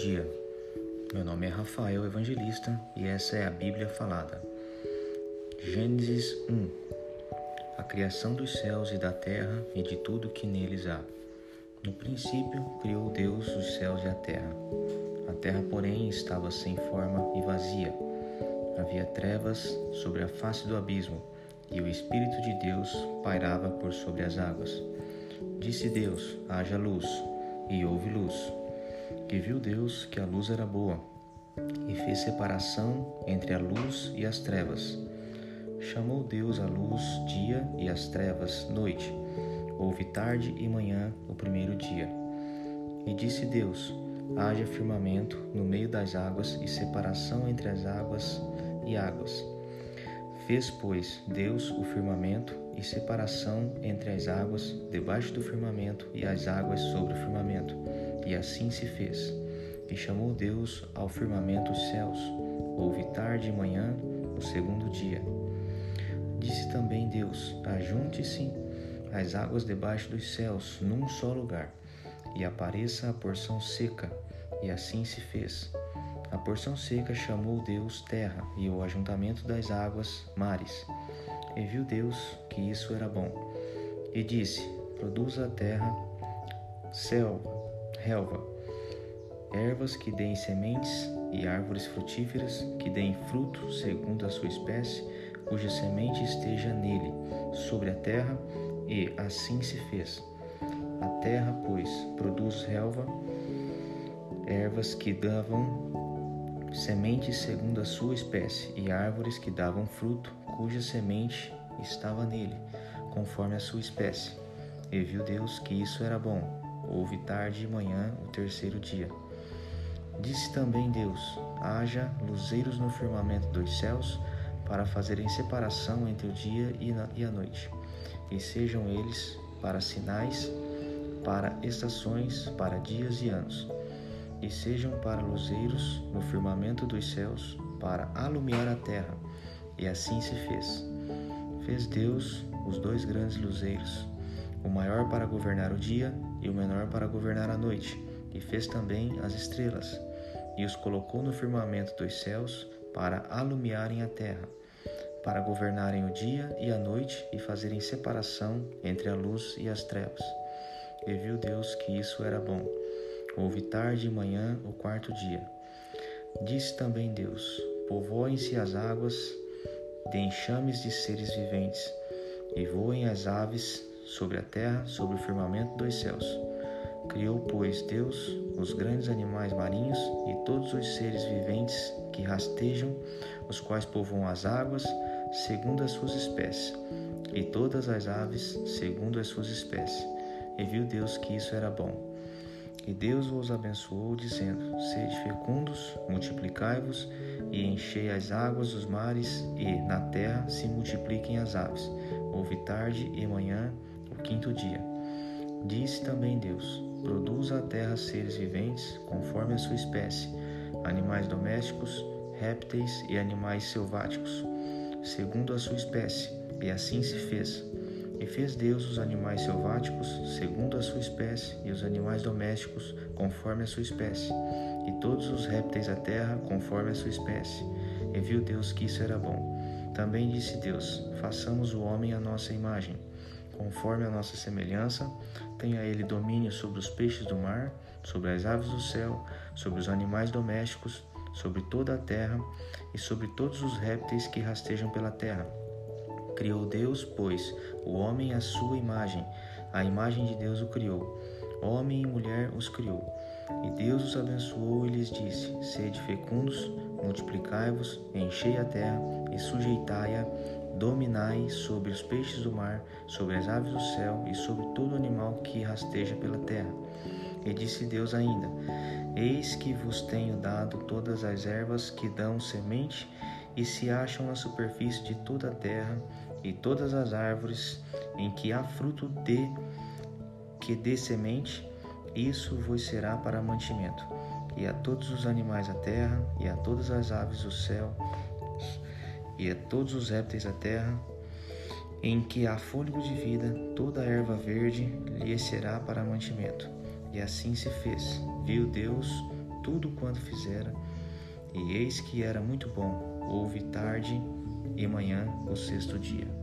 dia. Meu nome é Rafael Evangelista e essa é a Bíblia Falada. Gênesis 1 A criação dos céus e da terra e de tudo que neles há. No princípio criou Deus os céus e a terra. A terra, porém, estava sem forma e vazia. Havia trevas sobre a face do abismo e o Espírito de Deus pairava por sobre as águas. Disse Deus: haja luz, e houve luz. E viu Deus que a luz era boa, e fez separação entre a luz e as trevas. Chamou Deus a luz dia e as trevas noite. Houve tarde e manhã o primeiro dia. E disse Deus: haja firmamento no meio das águas e separação entre as águas e águas. Fez, pois, Deus o firmamento e separação entre as águas debaixo do firmamento e as águas sobre o firmamento. E assim se fez. E chamou Deus ao firmamento os céus. Houve tarde e manhã, o segundo dia. Disse também Deus: Ajunte-se as águas debaixo dos céus num só lugar, e apareça a porção seca. E assim se fez. A porção seca chamou Deus terra, e o ajuntamento das águas mares. E viu Deus que isso era bom. E disse: Produza a terra selva, relva, ervas que deem sementes e árvores frutíferas que deem fruto segundo a sua espécie, cuja semente esteja nele, sobre a terra, e assim se fez. A terra, pois, produz relva, ervas que davam sementes segundo a sua espécie, e árvores que davam fruto, cuja semente estava nele, conforme a sua espécie. E viu Deus que isso era bom. Houve tarde e manhã o terceiro dia. Disse também Deus: haja luzeiros no firmamento dos céus, para fazerem separação entre o dia e a noite, e sejam eles para sinais, para estações, para dias e anos e sejam para luzeiros no firmamento dos céus, para alumiar a terra. E assim se fez. Fez Deus os dois grandes luzeiros, o maior para governar o dia e o menor para governar a noite, e fez também as estrelas, e os colocou no firmamento dos céus para alumiarem a terra, para governarem o dia e a noite e fazerem separação entre a luz e as trevas. E viu Deus que isso era bom. Houve tarde e manhã o quarto dia. Disse também Deus: Povoem-se as águas de enxames de seres viventes, e voem as aves sobre a terra, sobre o firmamento dos céus. Criou, pois, Deus os grandes animais marinhos e todos os seres viventes que rastejam, os quais povoam as águas, segundo as suas espécies, e todas as aves, segundo as suas espécies. E viu Deus que isso era bom. E Deus vos abençoou, dizendo: Sede fecundos, multiplicai-vos e enchei as águas dos mares, e na terra se multipliquem as aves. Houve tarde e manhã, quinto dia. Disse também Deus: Produza a terra seres viventes, conforme a sua espécie, animais domésticos, répteis e animais selváticos, segundo a sua espécie. E assim se fez. E fez Deus os animais selváticos segundo a sua espécie, e os animais domésticos conforme a sua espécie, e todos os répteis da terra conforme a sua espécie. E viu Deus que isso era bom. Também disse Deus: Façamos o homem à nossa imagem, conforme a nossa semelhança, tenha ele domínio sobre os peixes do mar, sobre as aves do céu, sobre os animais domésticos, sobre toda a terra e sobre todos os répteis que rastejam pela terra Criou Deus, pois, o homem à sua imagem, a imagem de Deus o criou. Homem e mulher os criou. E Deus os abençoou e lhes disse: Sede fecundos, multiplicai-vos, enchei a terra e sujeitai-a, dominai sobre os peixes do mar, sobre as aves do céu e sobre todo animal que rasteja pela terra. E disse Deus ainda: Eis que vos tenho dado todas as ervas que dão semente e se acham na superfície de toda a terra, e todas as árvores em que há fruto de que dê semente, isso vos será para mantimento. E a todos os animais da terra, e a todas as aves do céu, e a todos os répteis da terra, em que há fôlego de vida, toda a erva verde lhe será para mantimento. E assim se fez. Viu Deus tudo quanto fizera, e eis que era muito bom. Houve tarde e manhã o sexto dia.